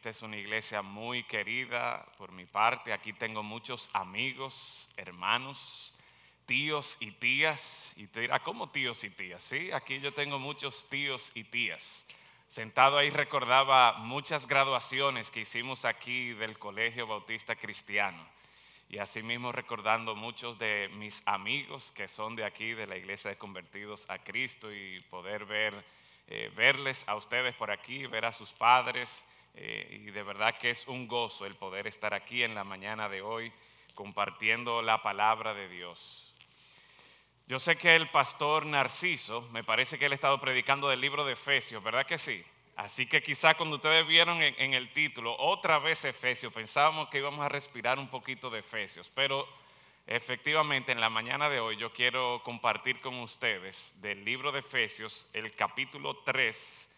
esta es una iglesia muy querida por mi parte. Aquí tengo muchos amigos, hermanos, tíos y tías. Y te dirá, ¿cómo tíos y tías? Sí, aquí yo tengo muchos tíos y tías. Sentado ahí recordaba muchas graduaciones que hicimos aquí del Colegio Bautista Cristiano. Y asimismo recordando muchos de mis amigos que son de aquí, de la Iglesia de Convertidos a Cristo, y poder ver, eh, verles a ustedes por aquí, ver a sus padres. Eh, y de verdad que es un gozo el poder estar aquí en la mañana de hoy compartiendo la palabra de Dios. Yo sé que el pastor Narciso, me parece que él ha estado predicando del libro de Efesios, ¿verdad que sí? Así que quizá cuando ustedes vieron en, el título, otra vez Efesios, pensábamos que íbamos a respirar un poquito de Efesios, pero efectivamente en la mañana de hoy yo quiero compartir con ustedes del libro de Efesios el capítulo 3,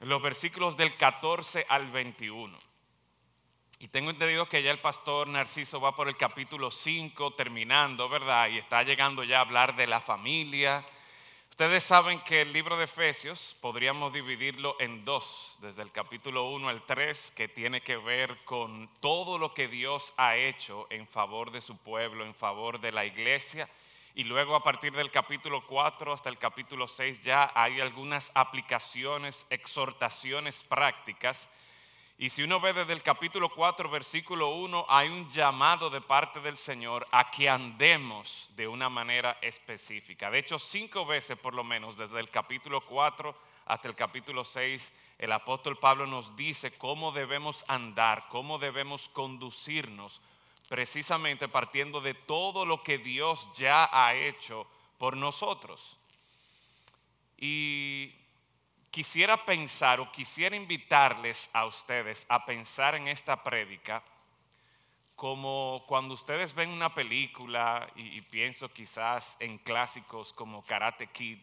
los versículos del 14 al 21. Y tengo entendido que ya el pastor Narciso va por el capítulo 5 terminando, ¿verdad? Y está llegando ya a hablar de la familia. Ustedes saben que el libro de Efesios podríamos dividirlo en dos, desde el capítulo 1 al 3, que tiene que ver con todo lo que Dios ha hecho en favor de su pueblo, en favor de la iglesia. Y luego a partir del capítulo 4 hasta el capítulo 6 ya hay algunas aplicaciones, exhortaciones prácticas y si uno ve desde el capítulo 4, versículo 1, hay un llamado de parte del Señor a que andemos de una manera específica. De hecho, cinco veces por lo menos, desde el capítulo 4 hasta el capítulo 6, el apóstol Pablo nos dice cómo debemos andar, cómo debemos conducirnos, precisamente partiendo de todo lo que Dios ya ha hecho por nosotros. Y quisiera pensar o quisiera invitarles a ustedes a pensar en esta prédica como cuando ustedes ven una película y, pienso quizás en clásicos como Karate Kid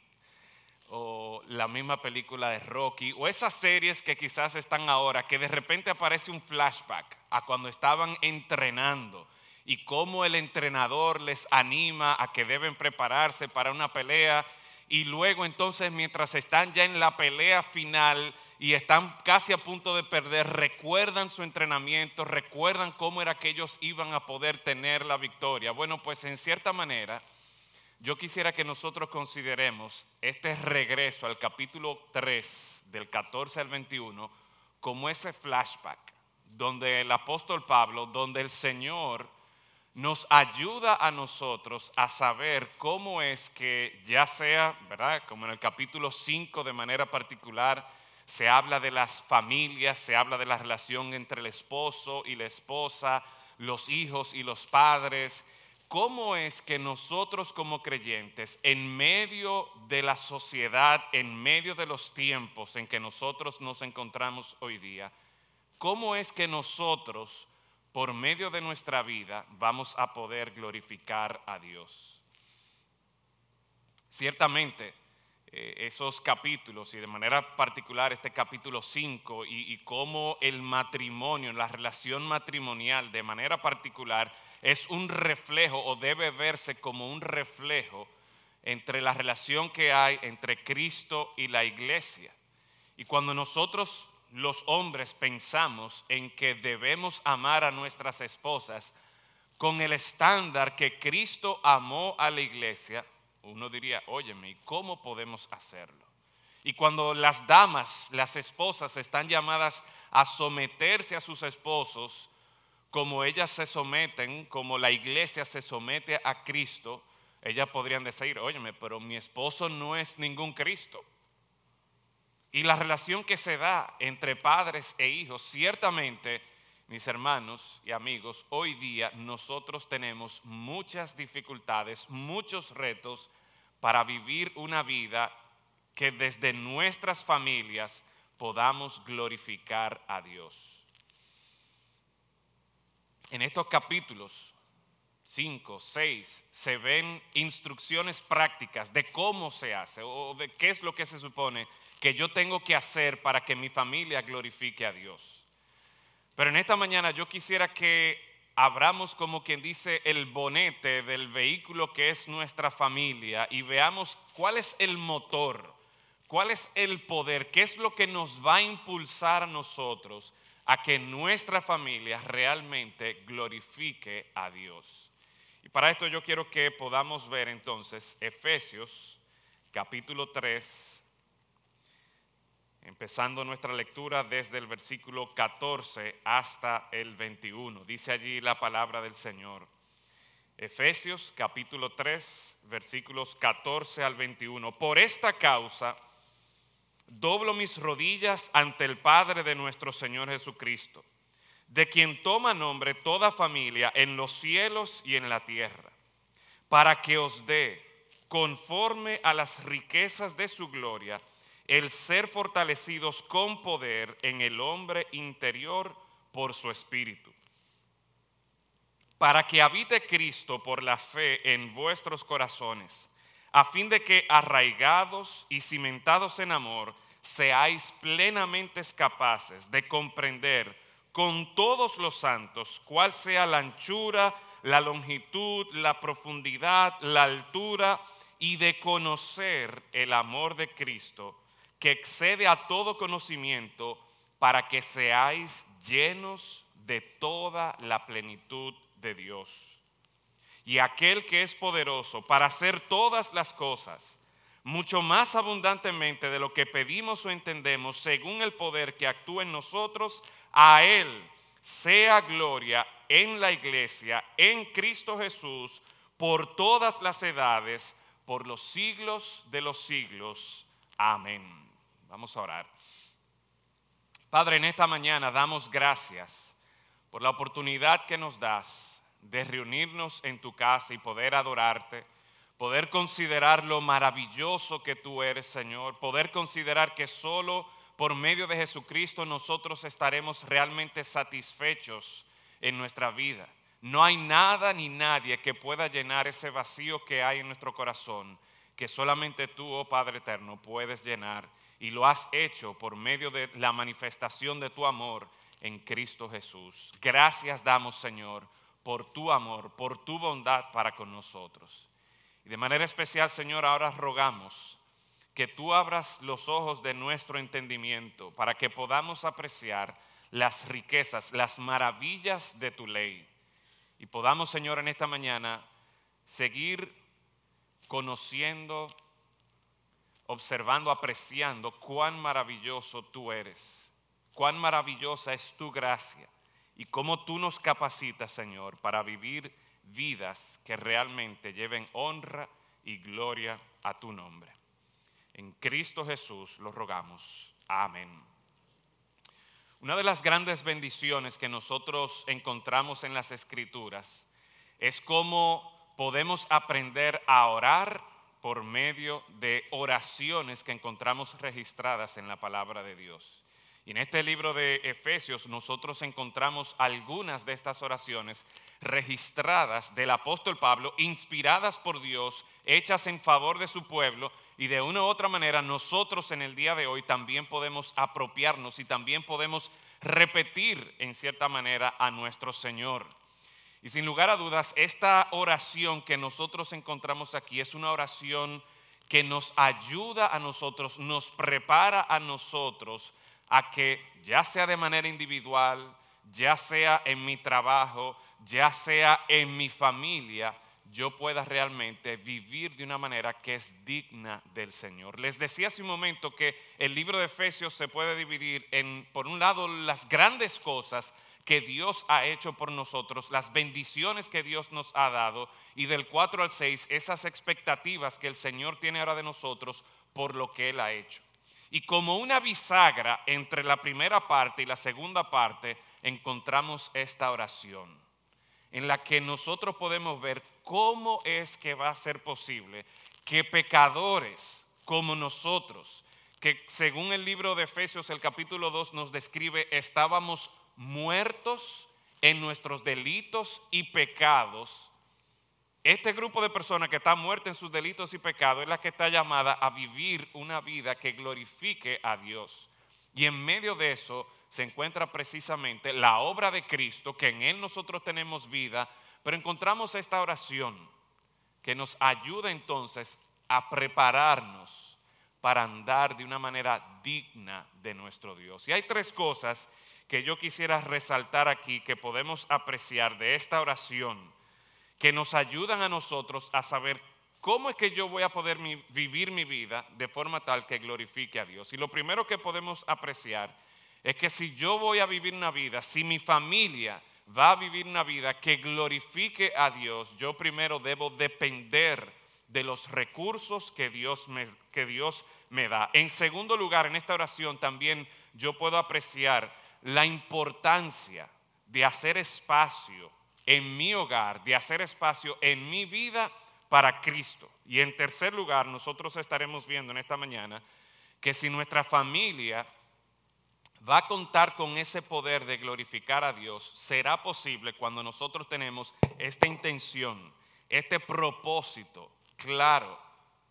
o la misma película de Rocky o esas series que quizás están ahora que de repente aparece un flashback a cuando estaban entrenando y cómo el entrenador les anima a que deben prepararse para una pelea y luego entonces mientras están ya en la pelea final y están casi a punto de perder, recuerdan su entrenamiento, recuerdan cómo era que ellos iban a poder tener la victoria. Bueno, pues en cierta manera yo quisiera que nosotros consideremos este regreso al capítulo 3 del 14 al 21 como ese flashback donde el apóstol Pablo, donde el Señor nos ayuda a nosotros a saber cómo es que ya sea, ¿verdad? Como en el capítulo 5 de manera particular, se habla de las familias, se habla de la relación entre el esposo y la esposa, los hijos y los padres. ¿Cómo es que nosotros como creyentes, en medio de la sociedad, en medio de los tiempos en que nosotros nos encontramos hoy día, cómo es que nosotros por medio de nuestra vida vamos a poder glorificar a Dios. Ciertamente, esos capítulos y de manera particular este capítulo 5 y, y cómo el matrimonio, la relación matrimonial de manera particular es un reflejo o debe verse como un reflejo entre la relación que hay entre Cristo y la iglesia. Y cuando nosotros los hombres pensamos en que debemos amar a nuestras esposas con el estándar que Cristo amó a la iglesia, uno diría, óyeme, ¿y cómo podemos hacerlo? Y cuando las damas, las esposas, están llamadas a someterse a sus esposos, como ellas se someten, como la iglesia se somete a Cristo, ellas podrían decir, óyeme, pero mi esposo no es ningún Cristo. Y la relación que se da entre padres e hijos, ciertamente, mis hermanos y amigos, hoy día nosotros tenemos muchas dificultades, muchos retos para vivir una vida que desde nuestras familias podamos glorificar a Dios. En estos capítulos 5, 6, se ven instrucciones prácticas de cómo se hace o de qué es lo que se supone que yo tengo que hacer para que mi familia glorifique a Dios. Pero en esta mañana yo quisiera que abramos como quien dice el bonete del vehículo que es nuestra familia y veamos cuál es el motor, cuál es el poder, qué es lo que nos va a impulsar a nosotros a que nuestra familia realmente glorifique a Dios. Y para esto yo quiero que podamos ver entonces Efesios capítulo 3, empezando nuestra lectura desde el versículo 14 hasta el 21. Dice allí la palabra del Señor. Efesios capítulo 3, versículos 14 al 21. Por esta causa doblo mis rodillas ante el Padre de nuestro Señor Jesucristo, de quien toma nombre toda familia en los cielos y en la tierra, para que os dé, conforme a las riquezas de su gloria, el ser fortalecidos con poder en el hombre interior por su espíritu, para que habite Cristo por la fe en vuestros corazones, a fin de que arraigados y cimentados en amor, seáis plenamente capaces de comprender con todos los santos cuál sea la anchura, la longitud, la profundidad, la altura y de conocer el amor de Cristo que excede a todo conocimiento para que seáis llenos de toda la plenitud de Dios. Y aquel que es poderoso para hacer todas las cosas, mucho más abundantemente de lo que pedimos o entendemos, según el poder que actúa en nosotros, a Él sea gloria en la iglesia, en Cristo Jesús, por todas las edades, por los siglos de los siglos. Amén. Vamos a orar. Padre, en esta mañana damos gracias por la oportunidad que nos das de reunirnos en tu casa y poder adorarte, poder considerar lo maravilloso que tú eres, Señor, poder considerar que solo por medio de Jesucristo nosotros estaremos realmente satisfechos en nuestra vida. No hay nada ni nadie que pueda llenar ese vacío que hay en nuestro corazón, que solamente tú, oh Padre eterno, puedes llenar y lo has hecho por medio de la manifestación de tu amor en Cristo Jesús. Gracias damos, Señor, por tu amor, por tu bondad para con nosotros. Y de manera especial, Señor, ahora rogamos que tú abras los ojos de nuestro entendimiento para que podamos apreciar las riquezas, las maravillas de tu ley. Y podamos, Señor, en esta mañana seguir conociendo observando, apreciando cuán maravilloso tú eres, cuán maravillosa es tu gracia y cómo tú nos capacitas, Señor, para vivir vidas que realmente lleven honra y gloria a tu nombre. En Cristo Jesús lo rogamos. Amén. Una de las grandes bendiciones que nosotros encontramos en las escrituras es cómo podemos aprender a orar por medio de oraciones que encontramos registradas en la palabra de Dios. Y en este libro de Efesios nosotros encontramos algunas de estas oraciones registradas del apóstol Pablo, inspiradas por Dios, hechas en favor de su pueblo, y de una u otra manera nosotros en el día de hoy también podemos apropiarnos y también podemos repetir en cierta manera a nuestro Señor. Y sin lugar a dudas, esta oración que nosotros encontramos aquí es una oración que nos ayuda a nosotros, nos prepara a nosotros a que ya sea de manera individual, ya sea en mi trabajo, ya sea en mi familia, yo pueda realmente vivir de una manera que es digna del Señor. Les decía hace un momento que el libro de Efesios se puede dividir en, por un lado, las grandes cosas que Dios ha hecho por nosotros, las bendiciones que Dios nos ha dado y del 4 al 6 esas expectativas que el Señor tiene ahora de nosotros por lo que Él ha hecho. Y como una bisagra entre la primera parte y la segunda parte encontramos esta oración en la que nosotros podemos ver cómo es que va a ser posible que pecadores como nosotros, que según el libro de Efesios el capítulo 2 nos describe, estábamos muertos en nuestros delitos y pecados, este grupo de personas que está muerta en sus delitos y pecados es la que está llamada a vivir una vida que glorifique a Dios. Y en medio de eso se encuentra precisamente la obra de Cristo, que en Él nosotros tenemos vida, pero encontramos esta oración que nos ayuda entonces a prepararnos para andar de una manera digna de nuestro Dios. Y hay tres cosas que yo quisiera resaltar aquí, que podemos apreciar de esta oración, que nos ayudan a nosotros a saber cómo es que yo voy a poder vivir mi vida de forma tal que glorifique a Dios. Y lo primero que podemos apreciar es que si yo voy a vivir una vida, si mi familia va a vivir una vida que glorifique a Dios, yo primero debo depender de los recursos que Dios me, que Dios me da. En segundo lugar, en esta oración también yo puedo apreciar la importancia de hacer espacio en mi hogar, de hacer espacio en mi vida para Cristo. Y en tercer lugar, nosotros estaremos viendo en esta mañana que si nuestra familia va a contar con ese poder de glorificar a Dios, será posible cuando nosotros tenemos esta intención, este propósito claro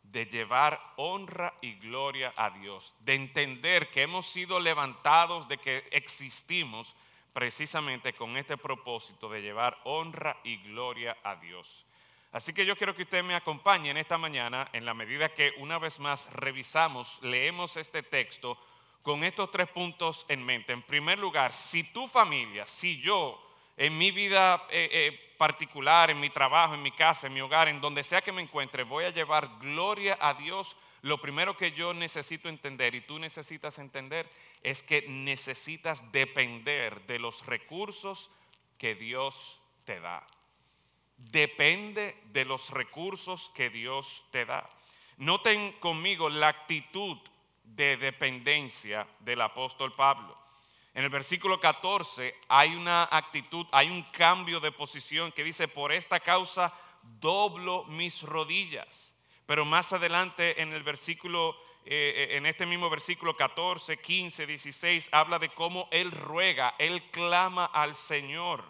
de llevar honra y gloria a Dios, de entender que hemos sido levantados, de que existimos precisamente con este propósito de llevar honra y gloria a Dios. Así que yo quiero que usted me acompañe en esta mañana en la medida que una vez más revisamos, leemos este texto con estos tres puntos en mente. En primer lugar, si tu familia, si yo, en mi vida eh, eh, particular, en mi trabajo, en mi casa, en mi hogar, en donde sea que me encuentre, voy a llevar gloria a Dios, lo primero que yo necesito entender y tú necesitas entender es que necesitas depender de los recursos que Dios te da. Depende de los recursos que Dios te da. Noten conmigo la actitud de dependencia del apóstol Pablo. En el versículo 14 hay una actitud, hay un cambio de posición que dice, por esta causa doblo mis rodillas. Pero más adelante en el versículo, eh, eh, en este mismo versículo 14, 15, 16, habla de cómo él ruega, él clama al Señor.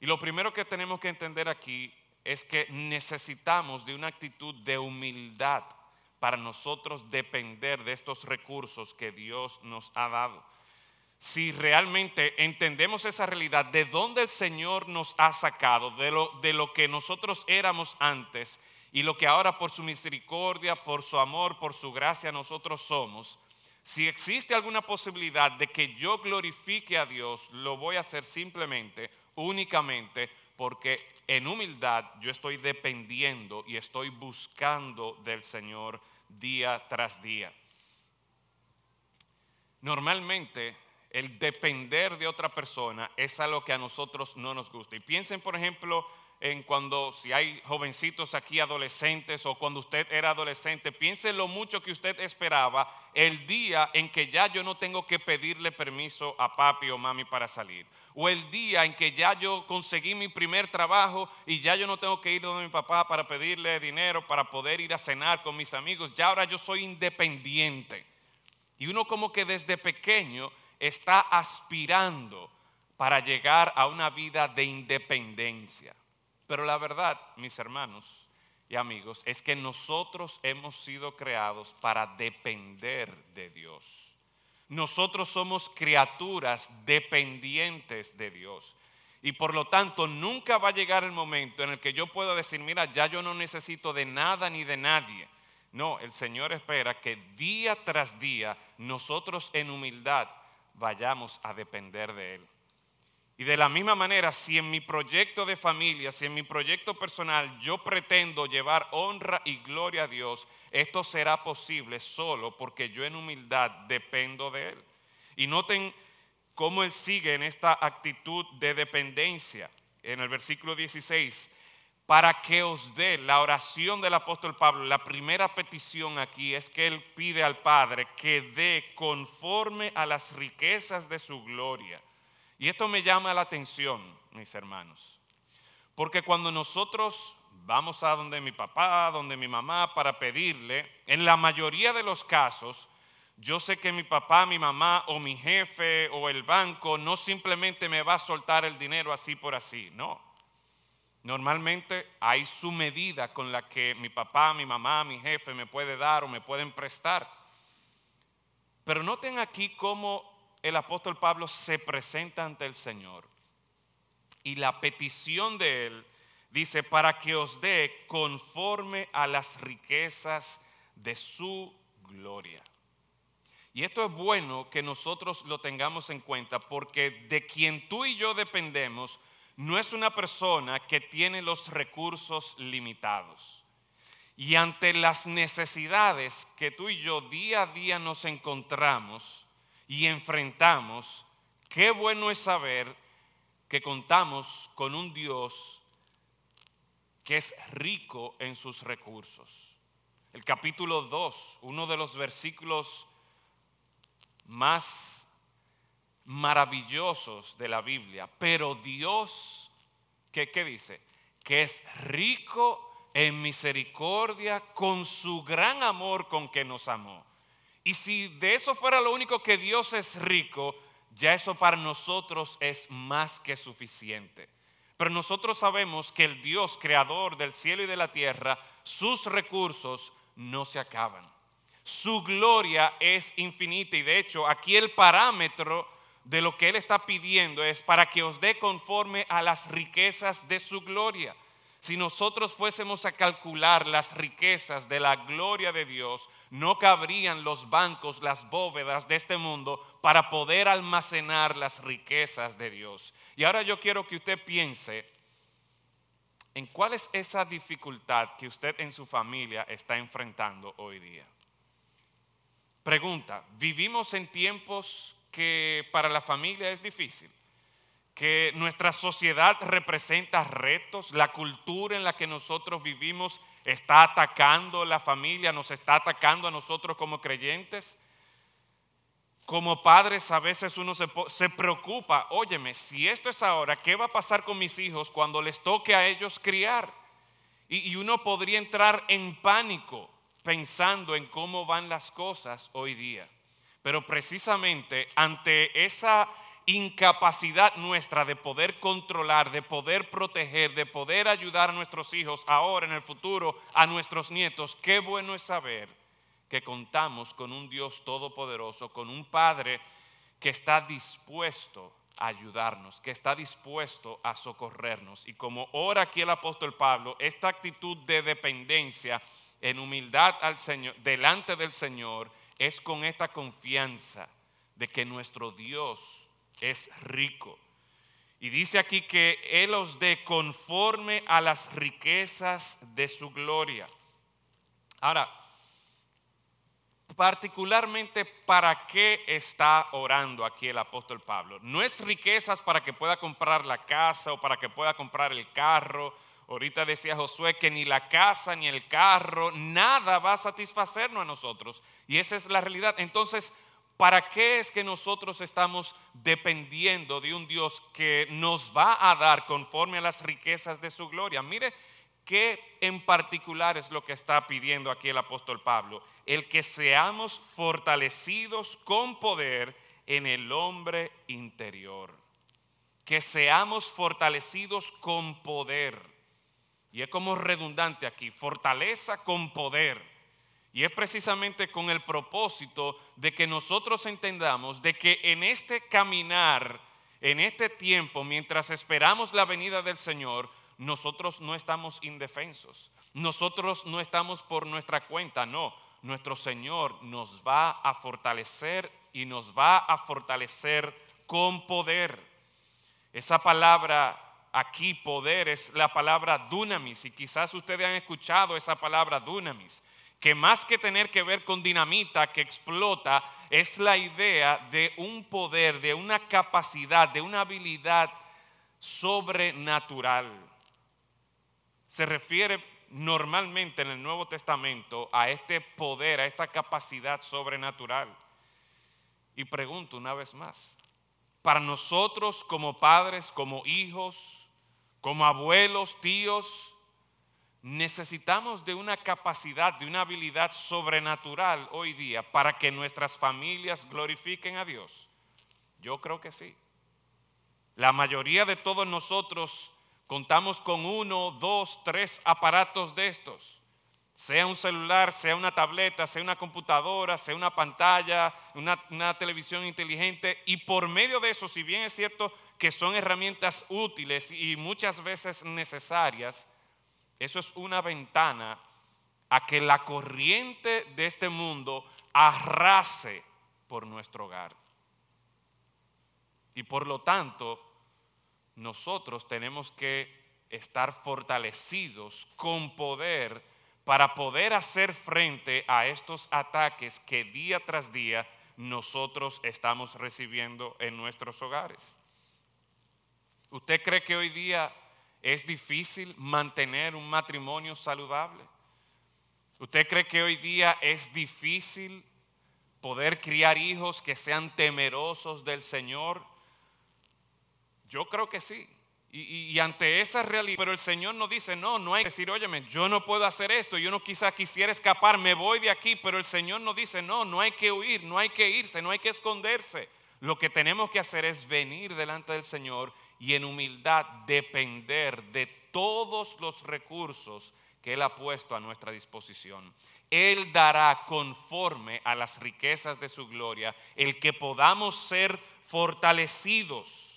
Y lo primero que tenemos que entender aquí es que necesitamos de una actitud de humildad para nosotros depender de estos recursos que Dios nos ha dado. Si realmente entendemos esa realidad, de dónde el Señor nos ha sacado, de lo, de lo que nosotros éramos antes y lo que ahora por su misericordia, por su amor, por su gracia nosotros somos, si existe alguna posibilidad de que yo glorifique a Dios, lo voy a hacer simplemente, únicamente, porque en humildad yo estoy dependiendo y estoy buscando del Señor día tras día. Normalmente el depender de otra persona es algo que a nosotros no nos gusta. Y piensen, por ejemplo, en cuando, si hay jovencitos aquí, adolescentes, o cuando usted era adolescente, piense lo mucho que usted esperaba el día en que ya yo no tengo que pedirle permiso a papi o mami para salir. O el día en que ya yo conseguí mi primer trabajo y ya yo no tengo que ir donde mi papá para pedirle dinero para poder ir a cenar con mis amigos. Ya ahora yo soy independiente. Y uno como que desde pequeño está aspirando para llegar a una vida de independencia. Pero la verdad, mis hermanos y amigos, es que nosotros hemos sido creados para depender de Dios. Nosotros somos criaturas dependientes de Dios. Y por lo tanto, nunca va a llegar el momento en el que yo pueda decir, mira, ya yo no necesito de nada ni de nadie. No, el Señor espera que día tras día nosotros en humildad vayamos a depender de Él. Y de la misma manera, si en mi proyecto de familia, si en mi proyecto personal yo pretendo llevar honra y gloria a Dios, esto será posible solo porque yo en humildad dependo de Él. Y noten cómo Él sigue en esta actitud de dependencia. En el versículo 16, para que os dé la oración del apóstol Pablo, la primera petición aquí es que Él pide al Padre que dé conforme a las riquezas de su gloria y esto me llama la atención, mis hermanos, porque cuando nosotros vamos a donde mi papá, donde mi mamá para pedirle, en la mayoría de los casos, yo sé que mi papá, mi mamá o mi jefe o el banco no simplemente me va a soltar el dinero así por así, no. Normalmente hay su medida con la que mi papá, mi mamá, mi jefe me puede dar o me pueden prestar. Pero noten aquí cómo el apóstol Pablo se presenta ante el Señor y la petición de él dice, para que os dé conforme a las riquezas de su gloria. Y esto es bueno que nosotros lo tengamos en cuenta porque de quien tú y yo dependemos no es una persona que tiene los recursos limitados. Y ante las necesidades que tú y yo día a día nos encontramos y enfrentamos, qué bueno es saber que contamos con un Dios que es rico en sus recursos. El capítulo 2, uno de los versículos más maravillosos de la Biblia. Pero Dios, ¿qué, qué dice? Que es rico en misericordia con su gran amor con que nos amó. Y si de eso fuera lo único que Dios es rico, ya eso para nosotros es más que suficiente. Pero nosotros sabemos que el Dios creador del cielo y de la tierra, sus recursos no se acaban. Su gloria es infinita y de hecho aquí el parámetro de lo que Él está pidiendo es para que os dé conforme a las riquezas de su gloria. Si nosotros fuésemos a calcular las riquezas de la gloria de Dios, no cabrían los bancos, las bóvedas de este mundo para poder almacenar las riquezas de Dios. Y ahora yo quiero que usted piense en cuál es esa dificultad que usted en su familia está enfrentando hoy día. Pregunta, ¿vivimos en tiempos que para la familia es difícil? que nuestra sociedad representa retos, la cultura en la que nosotros vivimos está atacando la familia, nos está atacando a nosotros como creyentes. Como padres a veces uno se, preocupa, óyeme, si esto es ahora, ¿qué va a pasar con mis hijos cuando les toque a ellos criar? y uno podría entrar en pánico pensando en cómo van las cosas hoy día. Pero precisamente ante esa incapacidad nuestra de poder controlar, de poder proteger, de poder ayudar a nuestros hijos ahora, en el futuro, a nuestros nietos, qué bueno es saber que contamos con un Dios todopoderoso, con un Padre que está dispuesto a ayudarnos, que está dispuesto a socorrernos. Y como ora aquí el apóstol Pablo, esta actitud de dependencia en humildad al Señor, delante del Señor, es con esta confianza de que nuestro Dios es rico. Y dice aquí que Él os dé conforme a las riquezas de su gloria. Ahora, particularmente para qué está orando aquí el apóstol Pablo. No es riquezas para que pueda comprar la casa o para que pueda comprar el carro. Ahorita decía Josué que ni la casa ni el carro, nada va a satisfacernos a nosotros. Y esa es la realidad. Entonces, ¿Para qué es que nosotros estamos dependiendo de un Dios que nos va a dar conforme a las riquezas de su gloria? Mire qué en particular es lo que está pidiendo aquí el apóstol Pablo. El que seamos fortalecidos con poder en el hombre interior. Que seamos fortalecidos con poder. Y es como redundante aquí, fortaleza con poder. Y es precisamente con el propósito de que nosotros entendamos de que en este caminar, en este tiempo, mientras esperamos la venida del Señor, nosotros no estamos indefensos. Nosotros no estamos por nuestra cuenta, no. Nuestro Señor nos va a fortalecer y nos va a fortalecer con poder. Esa palabra aquí, poder, es la palabra dunamis. Y quizás ustedes han escuchado esa palabra dunamis que más que tener que ver con dinamita que explota, es la idea de un poder, de una capacidad, de una habilidad sobrenatural. Se refiere normalmente en el Nuevo Testamento a este poder, a esta capacidad sobrenatural. Y pregunto una vez más, para nosotros como padres, como hijos, como abuelos, tíos, necesitamos de una capacidad, de una habilidad sobrenatural hoy día para que nuestras familias glorifiquen a Dios? Yo creo que sí. La mayoría de todos nosotros contamos con uno, dos, tres aparatos de estos. Sea un celular, sea una tableta, sea una computadora, sea una pantalla, una, una televisión inteligente. Y por medio de eso, si bien es cierto que son herramientas útiles y muchas veces necesarias, eso es una ventana a que la corriente de este mundo arrase por nuestro hogar. Y por lo tanto, nosotros tenemos que estar fortalecidos con poder para poder hacer frente a estos ataques que día tras día nosotros estamos recibiendo en nuestros hogares. ¿Usted cree que hoy día es difícil mantener un matrimonio saludable? ¿Usted cree que hoy día es difícil poder criar hijos que sean temerosos del Señor? Yo creo que sí. Y, ante esa realidad, pero el Señor nos dice, no, no hay que decir, óyeme, yo no puedo hacer esto, yo no quizá quisiera escapar, me voy de aquí, pero el Señor nos dice, no, no hay que huir, no hay que irse, no hay que esconderse. Lo que tenemos que hacer es venir delante del Señor y en humildad depender de todos los recursos que Él ha puesto a nuestra disposición. Él dará conforme a las riquezas de su gloria el que podamos ser fortalecidos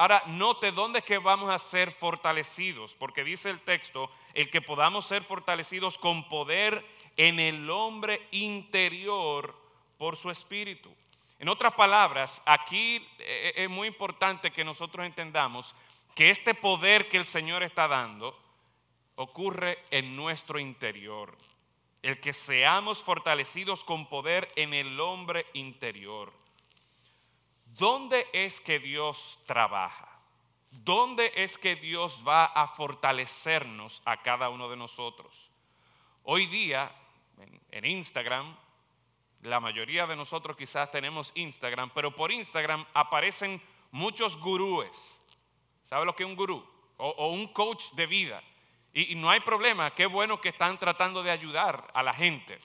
Ahora, note dónde es que vamos a ser fortalecidos, porque dice el texto, el que podamos ser fortalecidos con poder en el hombre interior por su espíritu. En otras palabras, aquí eh, eh, es muy importante que nosotros entendamos que este poder que el Señor está dando ocurre en nuestro interior. El que seamos fortalecidos con poder en el hombre interior. ¿Dónde es que Dios trabaja? ¿Dónde es que Dios va a fortalecernos a cada uno de nosotros? Hoy día, en, Instagram, la mayoría de nosotros quizás tenemos Instagram, pero por Instagram aparecen muchos gurúes. ¿Sabe lo que es un gurú? O, un coach de vida. y no hay problema, qué bueno que están tratando de ayudar a la gente.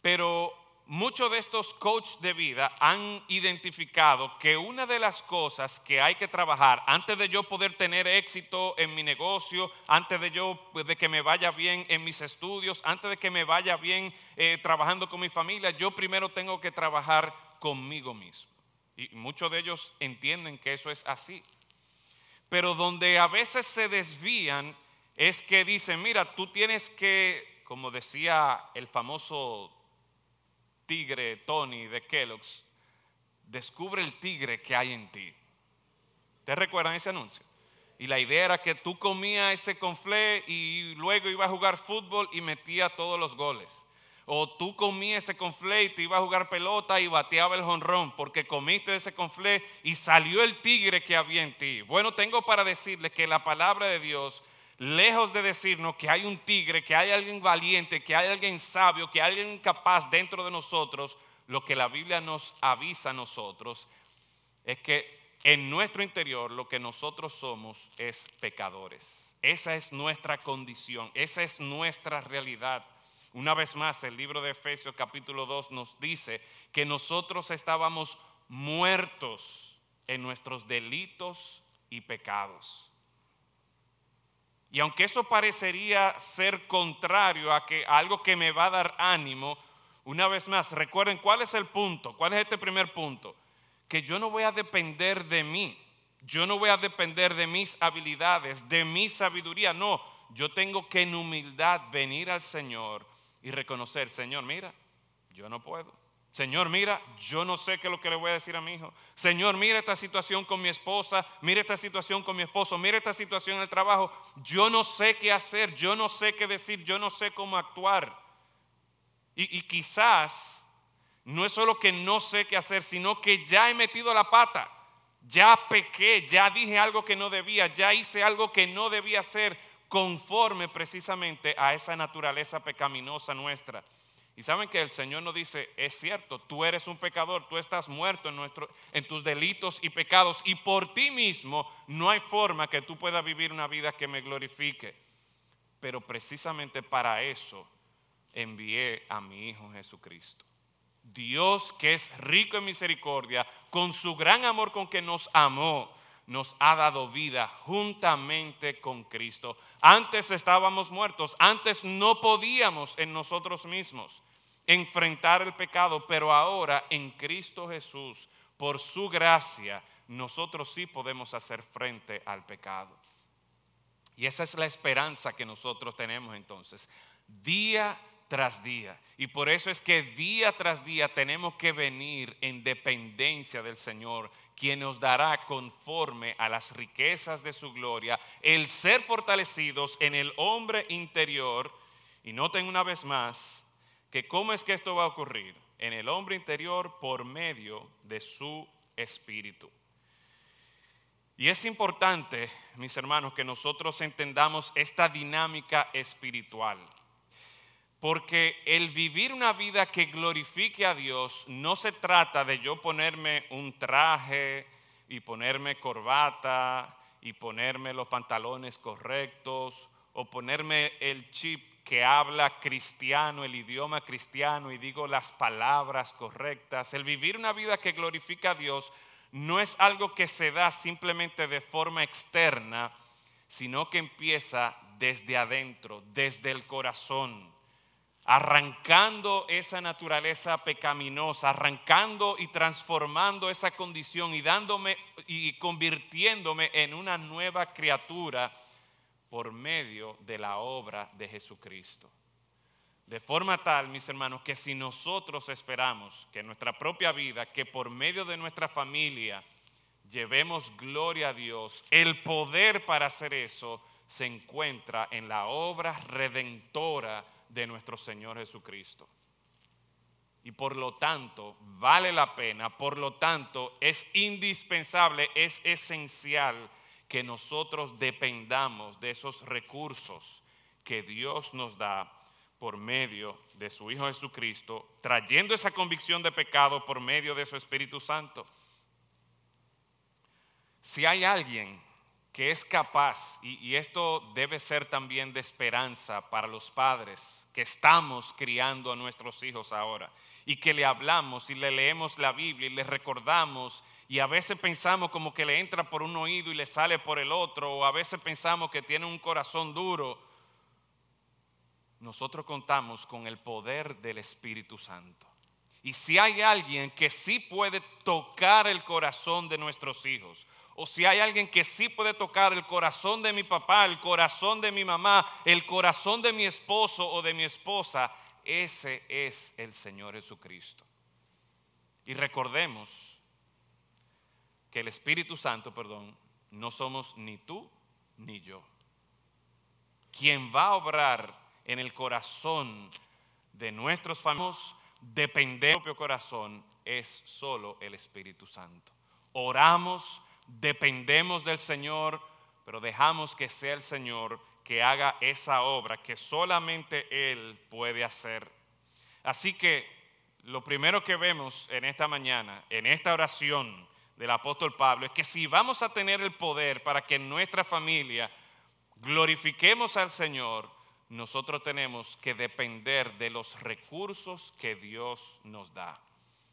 Pero muchos de estos coaches de vida han identificado que una de las cosas que hay que trabajar antes de yo poder tener éxito en mi negocio, antes de yo de que me vaya bien en mis estudios, antes de que me vaya bien eh, trabajando con mi familia, yo primero tengo que trabajar conmigo mismo. Y muchos de ellos entienden que eso es así. Pero donde a veces se desvían es que dicen, mira, tú tienes que, como decía el famoso tigre Tony de Kellogg's, descubre el tigre que hay en ti. ¿Te recuerdan ese anuncio? Y la idea era que tú comías ese conflé y luego ibas a jugar fútbol y metía todos los goles. O tú comías ese conflé y te ibas a jugar pelota y bateaba el jonrón porque comiste ese conflé y salió el tigre que había en ti. Bueno, tengo para decirle que la palabra de Dios lejos de decirnos que hay un tigre, que hay alguien valiente, que hay alguien sabio, que hay alguien capaz dentro de nosotros, lo que la Biblia nos avisa a nosotros es que en nuestro interior lo que nosotros somos es pecadores. Esa es nuestra condición, esa es nuestra realidad. Una vez más, el libro de Efesios capítulo 2 nos dice que nosotros estábamos muertos en nuestros delitos y pecados. Y aunque eso parecería ser contrario a, que, algo que me va a dar ánimo, una vez más, recuerden cuál es el punto, cuál es este primer punto, que yo no voy a depender de mí, yo no voy a depender de mis habilidades, de mi sabiduría, no, yo tengo que en humildad venir al Señor y reconocer, Señor, mira, yo no puedo. Señor, mira, yo no sé qué es lo que le voy a decir a mi hijo. Señor, mira esta situación con mi esposa, mira esta situación con mi esposo, mira esta situación en el trabajo. Yo no sé qué hacer, yo no sé qué decir, yo no sé cómo actuar. Y, quizás no es solo que no sé qué hacer, sino que ya he metido la pata, ya pequé, ya dije algo que no debía, ya hice algo que no debía hacer conforme precisamente a esa naturaleza pecaminosa nuestra. Y saben que el Señor nos dice, es cierto, tú eres un pecador, tú estás muerto en, en tus delitos y pecados y por ti mismo no hay forma que tú puedas vivir una vida que me glorifique. Pero precisamente para eso envié a mi Hijo Jesucristo. Dios que es rico en misericordia, con su gran amor con que nos amó, nos ha dado vida juntamente con Cristo. Antes estábamos muertos, antes no podíamos en nosotros mismos enfrentar el pecado, pero ahora en Cristo Jesús, por su gracia, nosotros sí podemos hacer frente al pecado. Y esa es la esperanza que nosotros tenemos entonces. Día tras día. Y por eso es que día tras día tenemos que venir en dependencia del Señor, quien nos dará conforme a las riquezas de su gloria el ser fortalecidos en el hombre interior. Y noten una vez más que cómo es que esto va a ocurrir en el hombre interior por medio de su espíritu. Y es importante, mis hermanos, que nosotros entendamos esta dinámica espiritual. Porque el vivir una vida que glorifique a Dios no se trata de yo ponerme un traje y ponerme corbata y ponerme los pantalones correctos o ponerme el chip que habla cristiano, el idioma cristiano y digo las palabras correctas. El vivir una vida que glorifica a Dios no es algo que se da simplemente de forma externa, sino que empieza desde adentro, desde el corazón arrancando esa naturaleza pecaminosa, arrancando y transformando esa condición y dándome y convirtiéndome en una nueva criatura por medio de la obra de Jesucristo. De forma tal, mis hermanos, que si nosotros esperamos que nuestra propia vida, que por medio de nuestra familia llevemos gloria a Dios, el poder para hacer eso se encuentra en la obra redentora de nuestro Señor Jesucristo. Y por lo tanto, vale la pena, por lo tanto, es indispensable, es esencial que nosotros dependamos de esos recursos que Dios nos da por medio de su Hijo Jesucristo, trayendo esa convicción de pecado por medio de su Espíritu Santo. Si hay alguien que es capaz, y, esto debe ser también de esperanza para los padres que estamos criando a nuestros hijos ahora, y que le hablamos y le leemos la Biblia y le recordamos, y a veces pensamos como que le entra por un oído y le sale por el otro, o a veces pensamos que tiene un corazón duro. Nosotros contamos con el poder del Espíritu Santo. Y si hay alguien que sí puede tocar el corazón de nuestros hijos, o si hay alguien que sí puede tocar el corazón de mi papá, el corazón de mi mamá, el corazón de mi esposo o de mi esposa, ese es el Señor Jesucristo. Y recordemos que el Espíritu Santo, perdón, no somos ni tú ni yo. Quien va a obrar en el corazón de nuestros famosos, depende del propio corazón, es solo el Espíritu Santo. Oramos dependemos del Señor, pero dejamos que sea el Señor que haga esa obra que solamente Él puede hacer. Así que lo primero que vemos en esta mañana, en esta oración del apóstol Pablo, es que si vamos a tener el poder para que en nuestra familia glorifiquemos al Señor, nosotros tenemos que depender de los recursos que Dios nos da.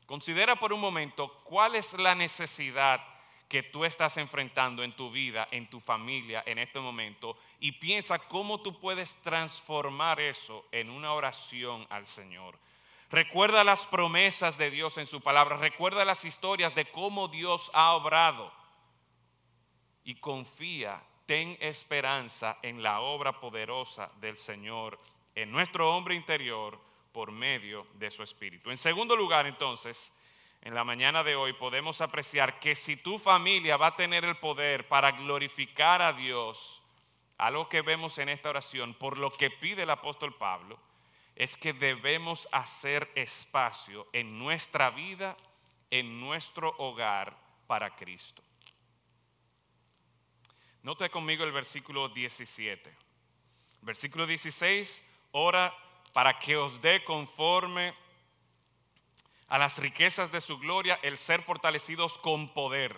Considera por un momento cuál es la necesidad que tú estás enfrentando en tu vida, en tu familia, en este momento, y piensa cómo tú puedes transformar eso en una oración al Señor. Recuerda las promesas de Dios en su palabra, recuerda las historias de cómo Dios ha obrado y confía, ten esperanza en la obra poderosa del Señor en nuestro hombre interior por medio de su Espíritu. En segundo lugar, entonces, en la mañana de hoy podemos apreciar que si tu familia va a tener el poder para glorificar a Dios, algo que vemos en esta oración, por lo que pide el apóstol Pablo, es que debemos hacer espacio en nuestra vida, en nuestro hogar para Cristo. Note conmigo el versículo 17. Versículo 16, ora para que os dé conforme a las riquezas de su gloria, el ser fortalecidos con poder.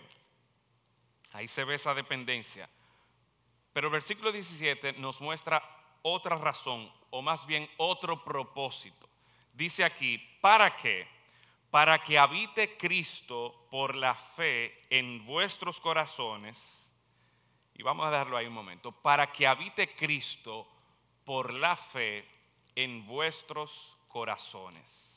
Ahí se ve esa dependencia. Pero el versículo 17 nos muestra otra razón, o más bien otro propósito. Dice aquí, ¿para qué? Para que habite Cristo por la fe en vuestros corazones. Y vamos a darlo ahí un momento. Para que habite Cristo por la fe en vuestros corazones.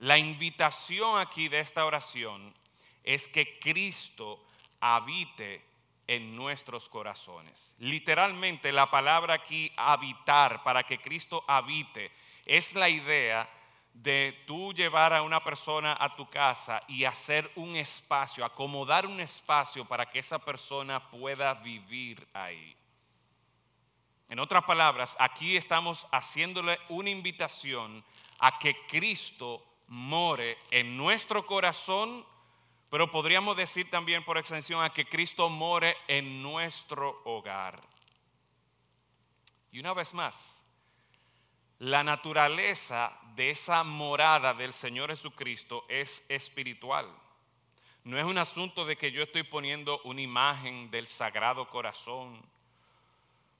La invitación aquí de esta oración es que Cristo habite en nuestros corazones. Literalmente la palabra aquí habitar, para que Cristo habite, es la idea de tú llevar a una persona a tu casa y hacer un espacio, acomodar un espacio para que esa persona pueda vivir ahí. En otras palabras, aquí estamos haciéndole una invitación a que Cristo more en nuestro corazón, pero podríamos decir también por extensión a que Cristo more en nuestro hogar. Y una vez más, la naturaleza de esa morada del Señor Jesucristo es espiritual. No es un asunto de que yo estoy poniendo una imagen del Sagrado Corazón.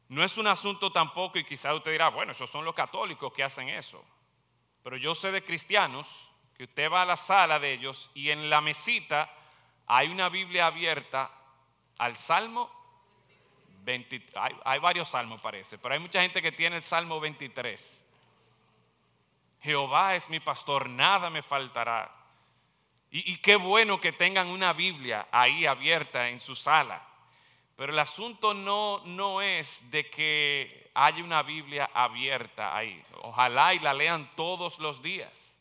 No es un asunto tampoco, y quizás usted dirá, bueno, esos son los católicos que hacen eso. Pero yo sé de cristianos que usted va a la sala de ellos y en la mesita hay una Biblia abierta al Salmo 23. Hay, varios salmos parece, pero hay mucha gente que tiene el Salmo 23. Jehová es mi pastor, nada me faltará. Y, qué bueno que tengan una Biblia ahí abierta en su sala. Pero el asunto no, no es de que haya una Biblia abierta ahí. Ojalá y la lean todos los días.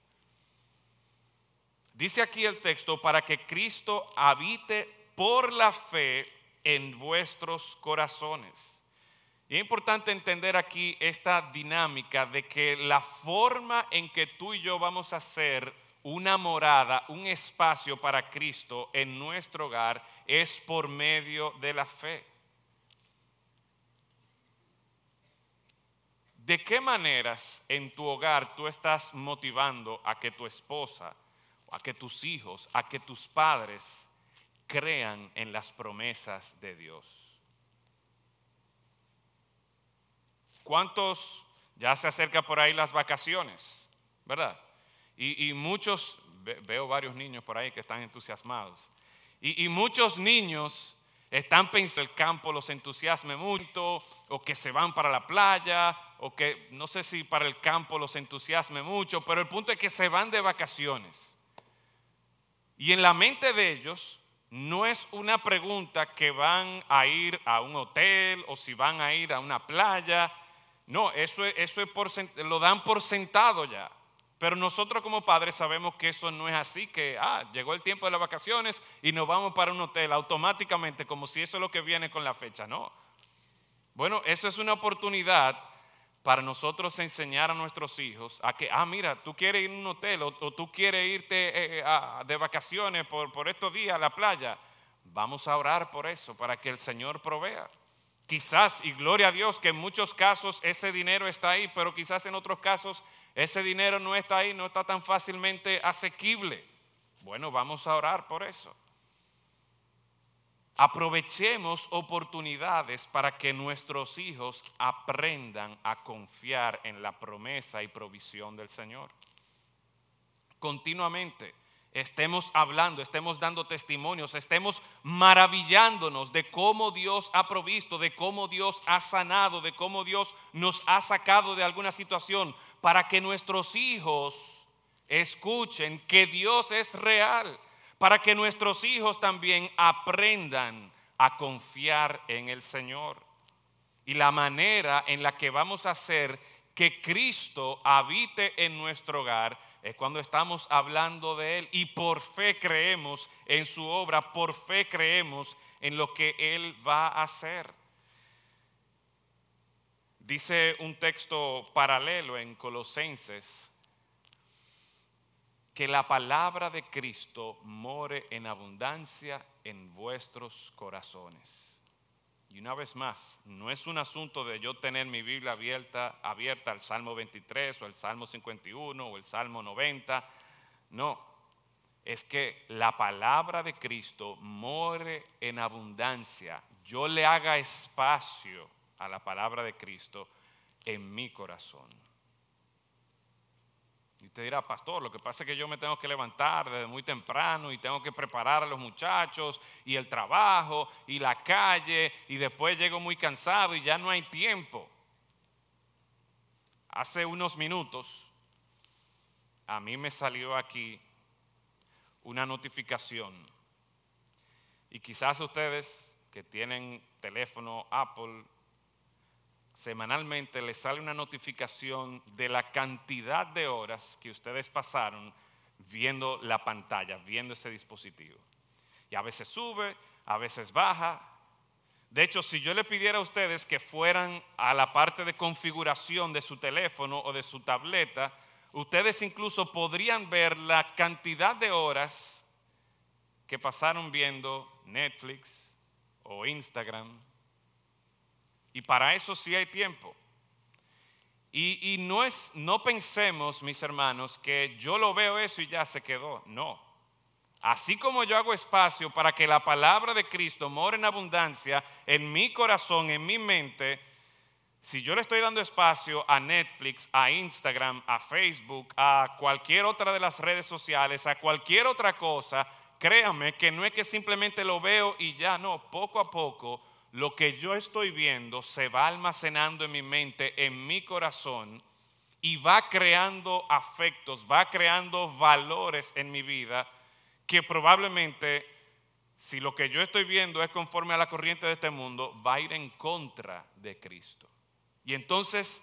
Dice aquí el texto, para que Cristo habite por la fe en vuestros corazones. Y es importante entender aquí esta dinámica de que la forma en que tú y yo vamos a hacer una morada, un espacio para Cristo en nuestro hogar es por medio de la fe. ¿De qué maneras en tu hogar tú estás motivando a que tu esposa, a que tus hijos, a que tus padres crean en las promesas de Dios? ¿Cuántos ya se acerca por ahí las vacaciones? ¿Verdad? Y, muchos, veo varios niños por ahí que están entusiasmados. Y, muchos niños están pensando que el campo los entusiasme mucho, o que se van para la playa, o que no sé si para el campo los entusiasme mucho, pero el punto es que se van de vacaciones. Y en la mente de ellos no es una pregunta que van a ir a un hotel o si van a ir a una playa no, eso, eso es por, lo dan por sentado ya. Pero nosotros como padres sabemos que eso no es así, que ah, llegó el tiempo de las vacaciones y nos vamos para un hotel automáticamente, como si eso es lo que viene con la fecha. No. Bueno, eso es una oportunidad para nosotros enseñar a nuestros hijos a que, ah, mira, tú quieres ir a un hotel o, tú quieres irte eh, de vacaciones por, por estos días a la playa. Vamos a orar por eso, para que el Señor provea. Quizás, y gloria a Dios, que en muchos casos ese dinero está ahí, pero quizás en otros casos ese dinero no está ahí, no está tan fácilmente asequible. Bueno, vamos a orar por eso. Aprovechemos oportunidades para que nuestros hijos aprendan a confiar en la promesa y provisión del Señor. Continuamente estemos hablando, estemos dando testimonios, estemos maravillándonos de cómo Dios ha provisto, de cómo Dios ha sanado, de cómo Dios nos ha sacado de alguna situación, para que nuestros hijos escuchen que Dios es real, para que nuestros hijos también aprendan a confiar en el Señor. Y la manera en la que vamos a hacer que Cristo habite en nuestro hogar es cuando estamos hablando de Él y por fe creemos en su obra, por fe creemos en lo que Él va a hacer. Dice un texto paralelo en Colosenses que la palabra de Cristo more en abundancia en vuestros corazones. Y una vez más, no es un asunto de yo tener mi Biblia abierta, abierta al Salmo 23 o el Salmo 51 o el Salmo 90. No, es que la palabra de Cristo more en abundancia. Yo le haga espacio a la palabra de Cristo en mi corazón. Y te dirá, pastor, lo que pasa es que yo me tengo que levantar desde muy temprano y tengo que preparar a los muchachos y el trabajo y la calle y después llego muy cansado y ya no hay tiempo. Hace unos minutos a mí me salió aquí una notificación y quizás ustedes que tienen teléfono Apple semanalmente les sale una notificación de la cantidad de horas que ustedes pasaron viendo la pantalla, viendo ese dispositivo. Y a veces sube, a veces baja. De hecho, si yo le pidiera a ustedes que fueran a la parte de configuración de su teléfono o de su tableta, ustedes incluso podrían ver la cantidad de horas que pasaron viendo Netflix o Instagram. Y para eso sí hay tiempo. Y, no, es, no pensemos, mis hermanos, que yo lo veo eso y ya se quedó. No. Así como yo hago espacio para que la palabra de Cristo more en abundancia en mi corazón, en mi mente, si yo le estoy dando espacio a Netflix, a Instagram, a Facebook, a cualquier otra de las redes sociales, a cualquier otra cosa, créame que no es que simplemente lo veo y ya, no, poco a poco lo que yo estoy viendo se va almacenando en mi mente, en mi corazón, y va creando afectos, va creando valores en mi vida que probablemente, si lo que yo estoy viendo es conforme a la corriente de este mundo, va a ir en contra de Cristo. Y entonces,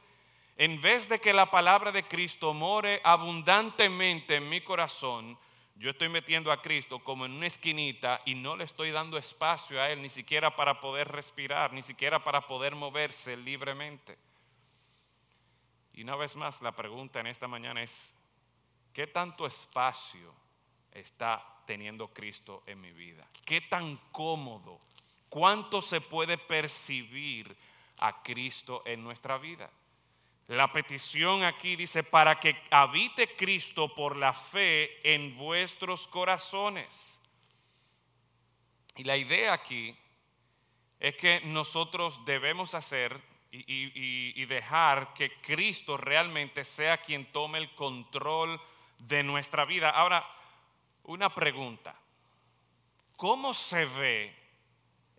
en vez de que la palabra de Cristo more abundantemente en mi corazón, yo estoy metiendo a Cristo como en una esquinita y no le estoy dando espacio a Él ni siquiera para poder respirar, ni siquiera para poder moverse libremente. Y una vez más la pregunta en esta mañana es, ¿qué tanto espacio está teniendo Cristo en mi vida? ¿Qué tan cómodo? ¿Cuánto se puede percibir a Cristo en nuestra vida? La petición aquí dice, para que habite Cristo por la fe en vuestros corazones. Y la idea aquí es que nosotros debemos hacer y, dejar que Cristo realmente sea quien tome el control de nuestra vida. Ahora, una pregunta. ¿Cómo se ve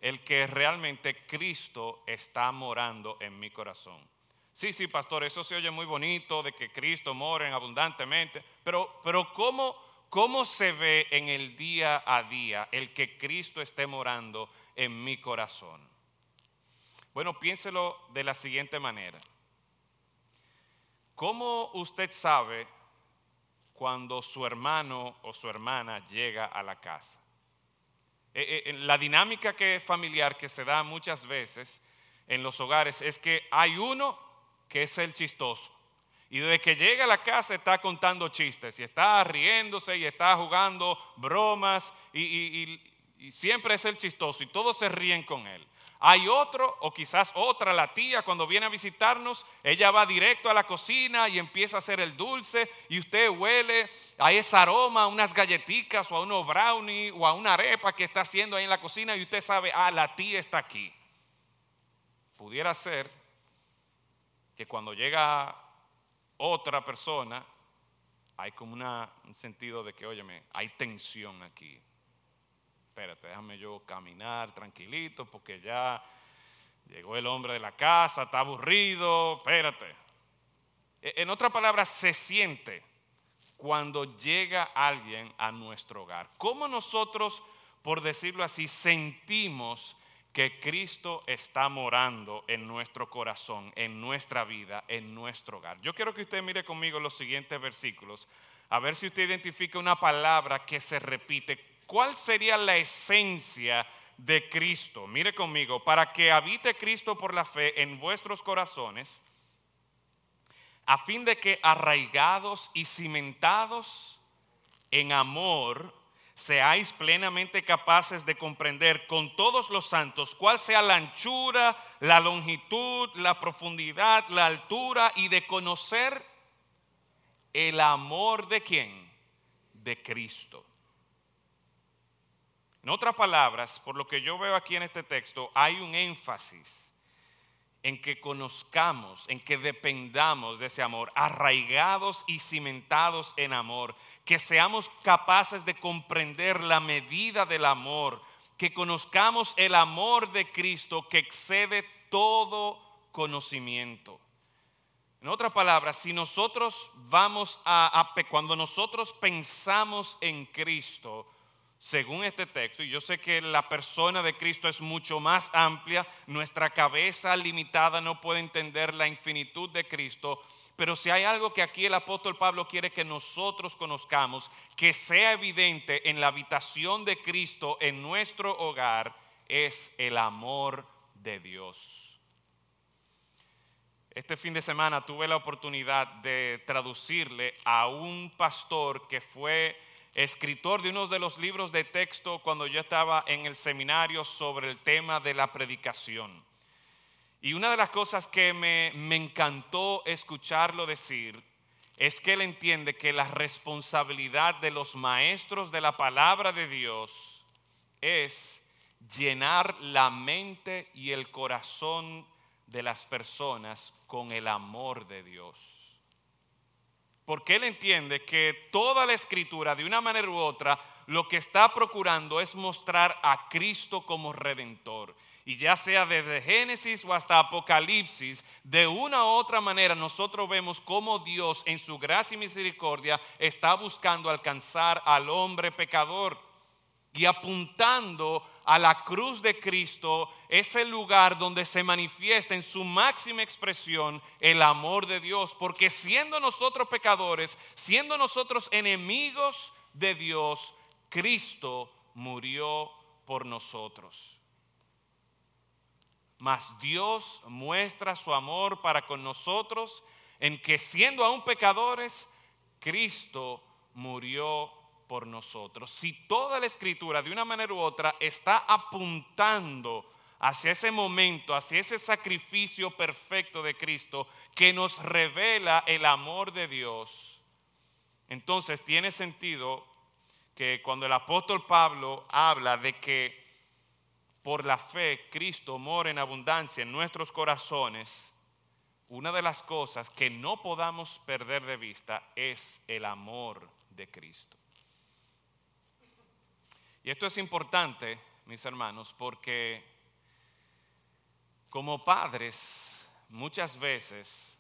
el que realmente Cristo está morando en mi corazón? Sí, sí, pastor, eso se oye muy bonito de que Cristo more abundantemente, pero, pero ¿cómo, ¿cómo se ve en el día a día el que Cristo esté morando en mi corazón? Bueno, piénselo de la siguiente manera. ¿Cómo usted sabe cuando su hermano o su hermana llega a la casa? Eh, eh, la dinámica que familiar que se da muchas veces en los hogares es que hay uno que es el chistoso. Y desde que llega a la casa está contando chistes y está riéndose y está jugando bromas y, siempre es el chistoso y todos se ríen con él. Hay otro o quizás otra, la tía, cuando viene a visitarnos, ella va directo a la cocina y empieza a hacer el dulce y usted huele a ese aroma, a unas galletitas o a unos brownie o a una arepa que está haciendo ahí en la cocina y usted sabe, ah, la tía está aquí. Pudiera ser que cuando llega otra persona, hay como un sentido de que, óyeme, hay tensión aquí. Espérate, déjame yo caminar tranquilito porque ya llegó el hombre de la casa, está aburrido, espérate. E, en otras palabras, se siente cuando llega alguien a nuestro hogar. ¿Cómo nosotros, por decirlo así, sentimos que Cristo está morando en nuestro corazón, en nuestra vida, en nuestro hogar. Yo quiero que usted mire conmigo los siguientes versículos, a ver si usted identifica una palabra que se repite. ¿Cuál sería la esencia de Cristo? Mire conmigo, para que habite Cristo por la fe en vuestros corazones, a fin de que arraigados y cimentados en amor, seáis plenamente capaces de comprender con todos los santos cuál sea la anchura, la longitud, la profundidad, la altura y de conocer el amor de quién? De Cristo. En otras palabras, por lo que yo veo aquí en este texto, hay un énfasis en que conozcamos, en que dependamos de ese amor, arraigados y cimentados en amor, que seamos capaces de comprender la medida del amor, que conozcamos el amor de Cristo que excede todo conocimiento. En otras palabras, si nosotros vamos a, a cuando nosotros pensamos en Cristo, según este texto, y yo sé que la persona de Cristo es mucho más amplia, nuestra cabeza limitada no puede entender la infinitud de Cristo, pero si hay algo que aquí el apóstol Pablo quiere que nosotros conozcamos, que sea evidente en la habitación de Cristo en nuestro hogar, es el amor de Dios. Este fin de semana tuve la oportunidad de traducirle a un pastor que fue escritor de uno de los libros de texto cuando yo estaba en el seminario sobre el tema de la predicación. Y una de las cosas que me, me encantó escucharlo decir es que él entiende que la responsabilidad de los maestros de la palabra de Dios es llenar la mente y el corazón de las personas con el amor de Dios. Porque él entiende que toda la escritura, de una manera u otra, lo que está procurando es mostrar a Cristo como redentor. Y ya sea desde Génesis o hasta Apocalipsis, de una u otra manera nosotros vemos cómo Dios en su gracia y misericordia está buscando alcanzar al hombre pecador y apuntando a la cruz de Cristo es el lugar donde se manifiesta en su máxima expresión el amor de Dios. Porque siendo nosotros pecadores, siendo nosotros enemigos de Dios, Cristo murió por nosotros. Mas Dios muestra su amor para con nosotros en que siendo aún pecadores, Cristo murió por nosotros. Si toda la escritura de una manera u otra está apuntando hacia ese momento, hacia ese sacrificio perfecto de Cristo que nos revela el amor de Dios, entonces tiene sentido que cuando el apóstol Pablo habla de que por la fe Cristo mora en abundancia en nuestros corazones, una de las cosas que no podamos perder de vista es el amor de Cristo. Y esto es importante, mis hermanos, porque como padres muchas veces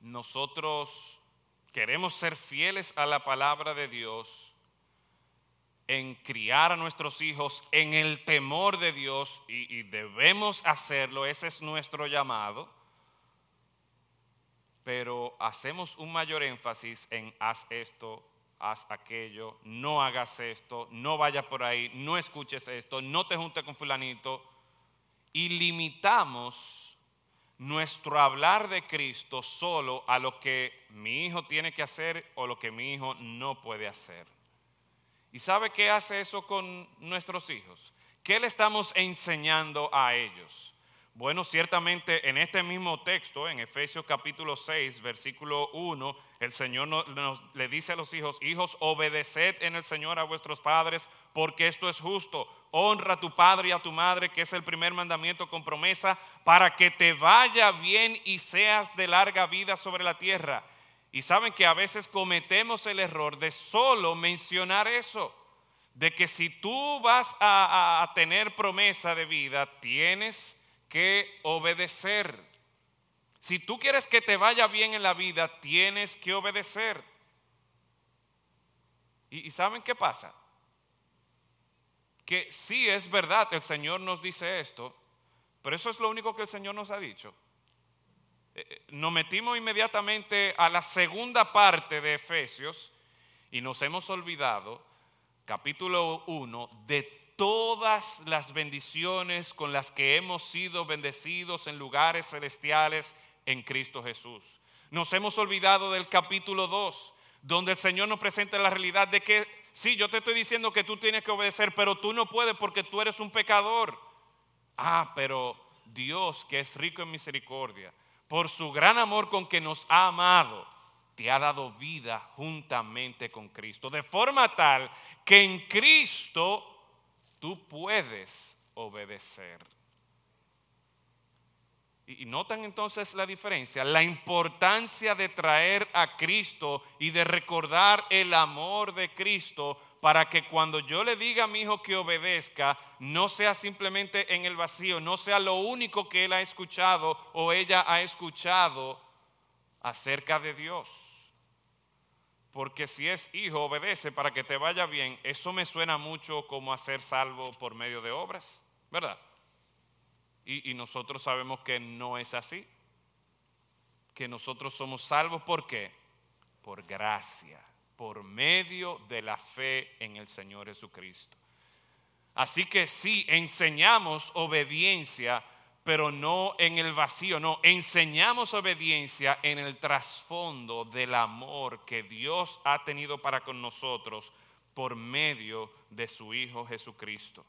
nosotros queremos ser fieles a la palabra de Dios, en criar a nuestros hijos en el temor de Dios y, debemos hacerlo, ese es nuestro llamado, pero hacemos un mayor énfasis en haz esto, haz aquello, no hagas esto, no vayas por ahí, no escuches esto, no te juntes con fulanito. Y limitamos nuestro hablar de Cristo solo a lo que mi hijo tiene que hacer o lo que mi hijo no puede hacer. ¿Y sabe qué hace eso con nuestros hijos? ¿Qué le estamos enseñando a ellos? Bueno, ciertamente en este mismo texto, en Efesios capítulo 6, versículo 1, el Señor nos, le dice a los hijos, hijos, obedeced en el Señor a vuestros padres, porque esto es justo. Honra a tu padre y a tu madre, que es el primer mandamiento con promesa, para que te vaya bien y seas de larga vida sobre la tierra. Y saben que a veces cometemos el error de solo mencionar eso, de que si tú vas a, a tener promesa de vida, tienes que obedecer. Si tú quieres que te vaya bien en la vida, tienes que obedecer. ¿Y, saben qué pasa? Que sí es verdad, el Señor nos dice esto, pero eso es lo único que el Señor nos ha dicho. Eh, eh, nos metimos inmediatamente a la segunda parte de Efesios y nos hemos olvidado, capítulo 1, de todas las bendiciones con las que hemos sido bendecidos en lugares celestiales en Cristo Jesús. Nos hemos olvidado del capítulo 2, donde el Señor nos presenta la realidad de que, sí, yo te estoy diciendo que tú tienes que obedecer, pero tú no puedes porque tú eres un pecador. Ah, pero Dios, que es rico en misericordia, por su gran amor con que nos ha amado, te ha dado vida juntamente con Cristo. De forma tal que en Cristo tú puedes obedecer. Y notan entonces la diferencia, la importancia de traer a Cristo y de recordar el amor de Cristo para que cuando yo le diga a mi hijo que obedezca, no sea simplemente en el vacío, no sea lo único que él ha escuchado o ella ha escuchado acerca de Dios. Porque si es hijo, obedece para que te vaya bien. Eso me suena mucho como a ser salvo por medio de obras, ¿verdad? Y, nosotros sabemos que no es así. Que nosotros somos salvos, ¿por qué? Por gracia, por medio de la fe en el Señor Jesucristo. Así que sí, enseñamos obediencia pero no en el vacío, no, enseñamos obediencia en el trasfondo del amor que Dios ha tenido para con nosotros por medio de su Hijo Jesucristo.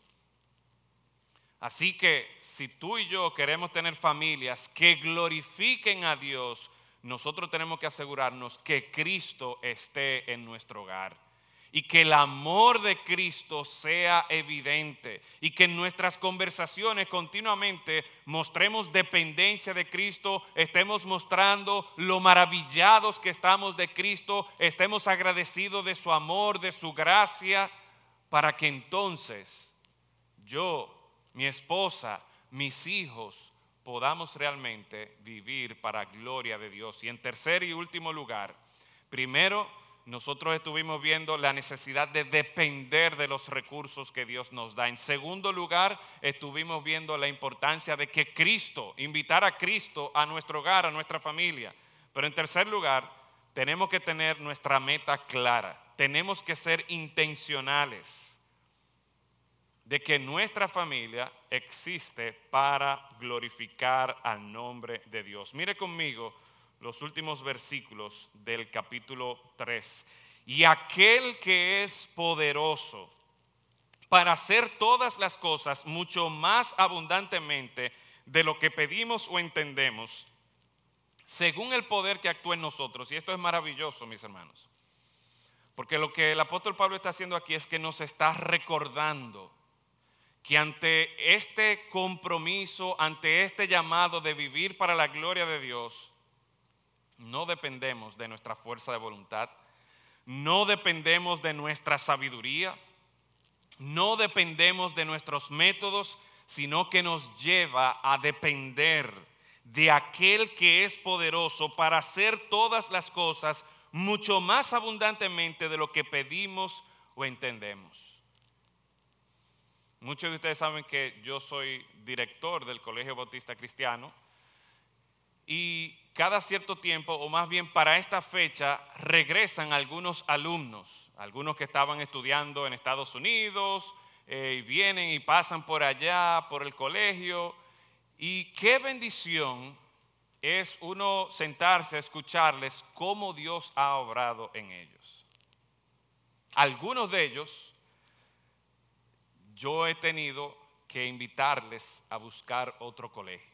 Así que si tú y yo queremos tener familias que glorifiquen a Dios, nosotros tenemos que asegurarnos que Cristo esté en nuestro hogar y que el amor de Cristo sea evidente y que en nuestras conversaciones continuamente mostremos dependencia de Cristo, estemos mostrando lo maravillados que estamos de Cristo, estemos agradecidos de su amor, de su gracia, para que entonces yo, mi esposa, mis hijos, podamos realmente vivir para gloria de Dios. Y en tercer y último lugar, primero, nosotros estuvimos viendo la necesidad de depender de los recursos que Dios nos da. En segundo lugar, estuvimos viendo la importancia de que Cristo, invitar a Cristo a nuestro hogar, a nuestra familia. Pero en tercer lugar, tenemos que tener nuestra meta clara. Tenemos que ser intencionales de que nuestra familia existe para glorificar al nombre de Dios. Mire conmigo los últimos versículos del capítulo 3. Y aquel que es poderoso para hacer todas las cosas mucho más abundantemente de lo que pedimos o entendemos, según el poder que actúa en nosotros. Y esto es maravilloso, mis hermanos. Porque lo que el apóstol Pablo está haciendo aquí es que nos está recordando que ante este compromiso, ante este llamado de vivir para la gloria de Dios, no dependemos de nuestra fuerza de voluntad, no dependemos de nuestra sabiduría, no dependemos de nuestros métodos, sino que nos lleva a depender de aquel que es poderoso para hacer todas las cosas mucho más abundantemente de lo que pedimos o entendemos. Muchos de ustedes saben que yo soy director del Colegio Bautista Cristiano y cada cierto tiempo, o más bien para esta fecha, regresan algunos alumnos, algunos que estaban estudiando en Estados Unidos, eh, y vienen y pasan por allá, por el colegio. Y qué bendición es uno sentarse a escucharles cómo Dios ha obrado en ellos. Algunos de ellos yo he tenido que invitarles a buscar otro colegio.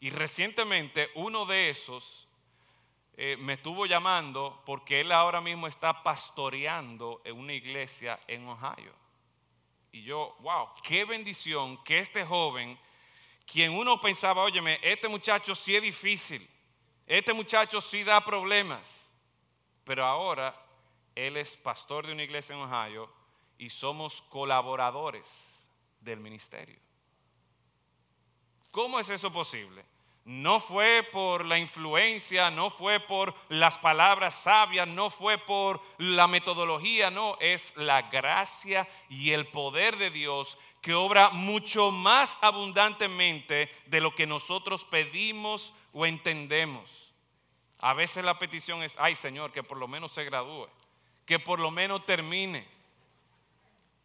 Y recientemente uno de esos eh, me estuvo llamando porque él ahora mismo está pastoreando en una iglesia en Ohio. Y yo, wow, qué bendición que este joven, quien uno pensaba, óyeme, este muchacho sí es difícil, este muchacho sí da problemas, pero ahora él es pastor de una iglesia en Ohio y somos colaboradores del ministerio. ¿Cómo es eso posible? No fue por la influencia, no fue por las palabras sabias, no fue por la metodología, no, es la gracia y el poder de Dios que obra mucho más abundantemente de lo que nosotros pedimos o entendemos. A veces la petición es, ay Señor, que por lo menos se gradúe, que por lo menos termine.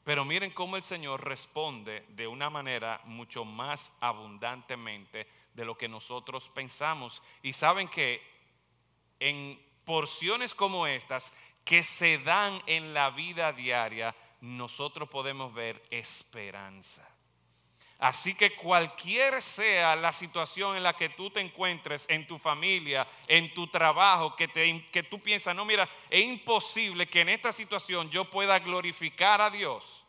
Pero miren cómo el Señor responde de una manera mucho más abundantemente de lo que nosotros pensamos. Y saben que en porciones como estas que se dan en la vida diaria, nosotros podemos ver esperanza. Así que cualquier sea la situación en la que tú te encuentres, en tu familia, en tu trabajo, que, te, que tú piensas, no, mira, es imposible que en esta situación yo pueda glorificar a Dios.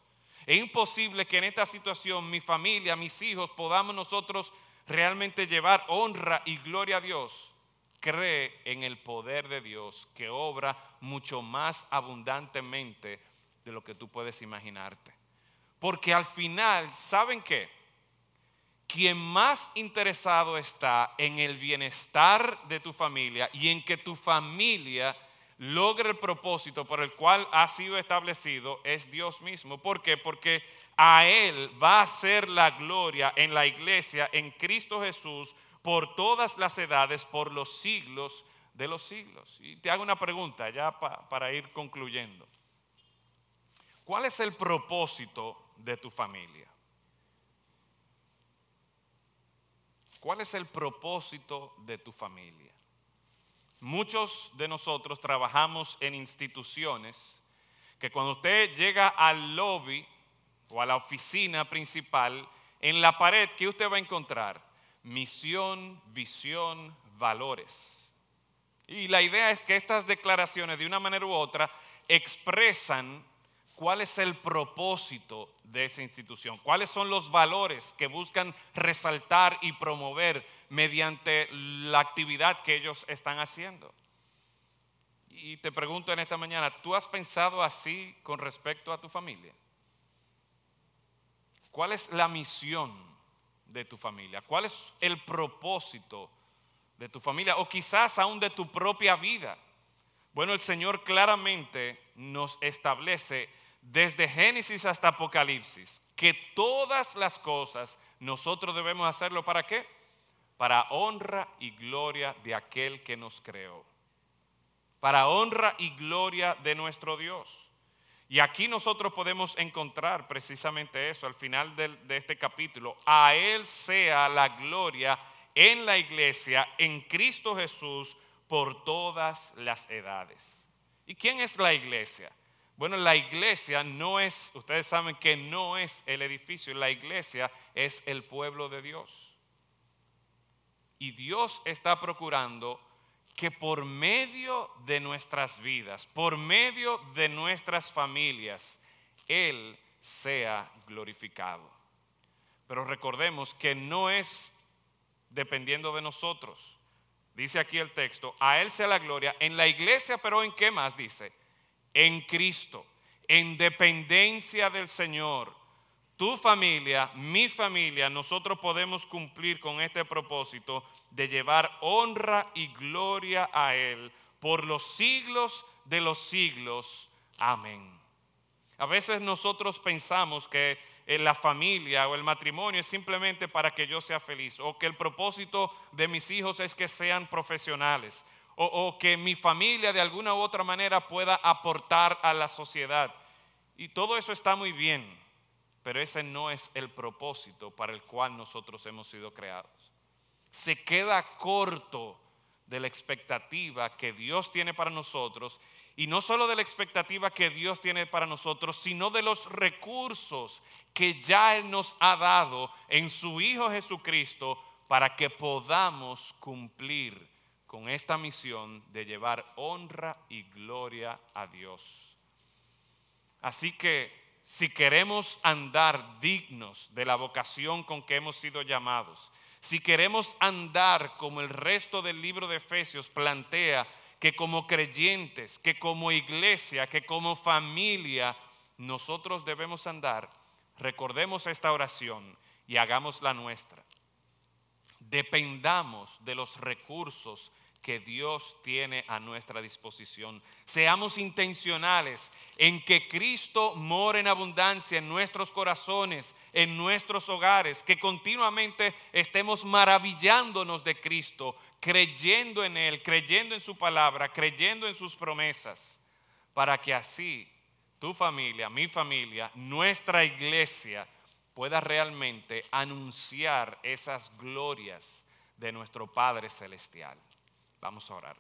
Es imposible que en esta situación mi familia, mis hijos, podamos nosotros realmente llevar honra y gloria a Dios. Cree en el poder de Dios que obra mucho más abundantemente de lo que tú puedes imaginarte. Porque al final, ¿saben qué? Quien más interesado está en el bienestar de tu familia y en que tu familia logre el propósito por el cual ha sido establecido es Dios mismo. ¿Por qué? Porque a Él va a ser la gloria en la iglesia, en Cristo Jesús, por todas las edades, por los siglos de los siglos. Y te hago una pregunta ya para ir concluyendo. ¿Cuál es el propósito de tu familia? ¿Cuál es el propósito de tu familia? Muchos de nosotros trabajamos en instituciones que cuando usted llega al lobby o a la oficina principal, en la pared, ¿qué usted va a encontrar? Misión, visión, valores. Y la idea es que estas declaraciones, de una manera u otra, expresan cuál es el propósito de esa institución, cuáles son los valores que buscan resaltar y promover mediante la actividad que ellos están haciendo. Y te pregunto en esta mañana, ¿tú has pensado así con respecto a tu familia? ¿Cuál es la misión de tu familia? ¿Cuál es el propósito de tu familia? O quizás aún de tu propia vida. Bueno, el Señor claramente nos establece desde Génesis hasta Apocalipsis, que todas las cosas nosotros debemos hacerlo para qué? Para honra y gloria de aquel que nos creó. Para honra y gloria de nuestro Dios. Y aquí nosotros podemos encontrar precisamente eso al final de, de este capítulo. A Él sea la gloria en la iglesia, en Cristo Jesús, por todas las edades. ¿Y quién es la iglesia? Bueno, la iglesia no es, ustedes saben que no es el edificio, la iglesia es el pueblo de Dios. Y Dios está procurando que por medio de nuestras vidas, por medio de nuestras familias, Él sea glorificado. Pero recordemos que no es dependiendo de nosotros. Dice aquí el texto, a Él sea la gloria en la iglesia, pero ¿en qué más dice? En Cristo, en dependencia del Señor, tu familia, mi familia, nosotros podemos cumplir con este propósito de llevar honra y gloria a Él por los siglos de los siglos. Amén. A veces nosotros pensamos que la familia o el matrimonio es simplemente para que yo sea feliz o que el propósito de mis hijos es que sean profesionales o, que mi familia de alguna u otra manera pueda aportar a la sociedad. Y todo eso está muy bien, pero ese no es el propósito para el cual nosotros hemos sido creados. Se queda corto de la expectativa que Dios tiene para nosotros y no solo de la expectativa que Dios tiene para nosotros, sino de los recursos que ya Él nos ha dado en su Hijo Jesucristo para que podamos cumplir con esta misión de llevar honra y gloria a Dios. Así que si queremos andar dignos de la vocación con que hemos sido llamados, si queremos andar como el resto del libro de Efesios plantea, que como creyentes, que como iglesia, que como familia, nosotros debemos andar, recordemos esta oración y hagamos la nuestra. Dependamos de los recursos que Dios tiene a nuestra disposición. Seamos intencionales en que Cristo more en abundancia en nuestros corazones, en nuestros hogares, que continuamente estemos maravillándonos de Cristo, creyendo en Él, creyendo en su palabra, creyendo en sus promesas, para que así tu familia, mi familia, nuestra iglesia pueda realmente anunciar esas glorias de nuestro Padre Celestial. Vamos a orar.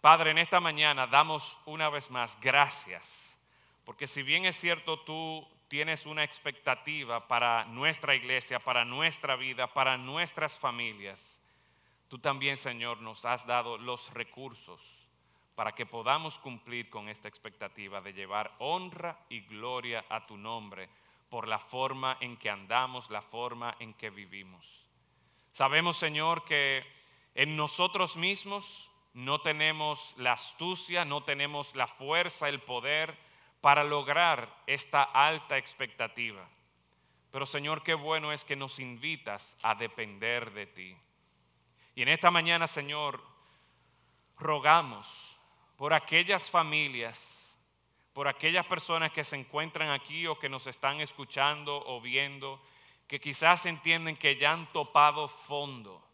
Padre, en esta mañana damos una vez más gracias, porque si bien es cierto tú tienes una expectativa para nuestra iglesia, para nuestra vida, para nuestras familias, tú también, Señor, nos has dado los recursos para que podamos cumplir con esta expectativa de llevar honra y gloria a tu nombre por la forma en que andamos, la forma en que vivimos. Sabemos, Señor, que en nosotros mismos no tenemos la astucia, no tenemos la fuerza, el poder para lograr esta alta expectativa. Pero Señor, qué bueno es que nos invitas a depender de ti. Y en esta mañana, Señor, rogamos por aquellas familias, por aquellas personas que se encuentran aquí o que nos están escuchando o viendo, que quizás entienden que ya han topado fondo.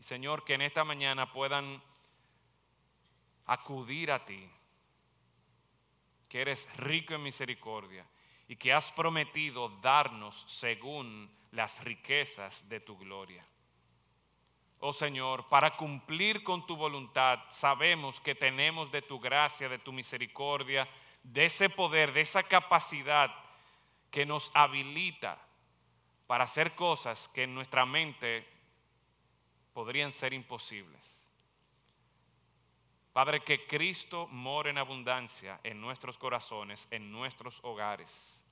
Y Señor, que en esta mañana puedan acudir a ti, que eres rico en misericordia y que has prometido darnos según las riquezas de tu gloria. Oh Señor, para cumplir con tu voluntad, sabemos que tenemos de tu gracia, de tu misericordia, de ese poder, de esa capacidad que nos habilita para hacer cosas que en nuestra mente podrían ser imposibles. Padre, que Cristo more en abundancia en nuestros corazones, en nuestros hogares,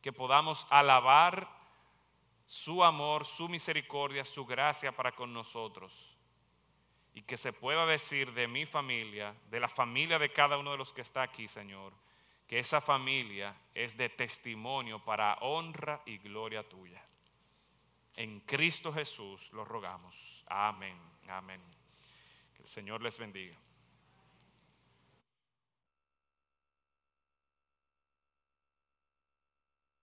que podamos alabar su amor, su misericordia, su gracia para con nosotros. Y que se pueda decir de mi familia, de la familia de cada uno de los que está aquí, Señor, que esa familia es de testimonio para honra y gloria tuya. En Cristo Jesús lo rogamos. Amén. Amén. Que el Señor les bendiga.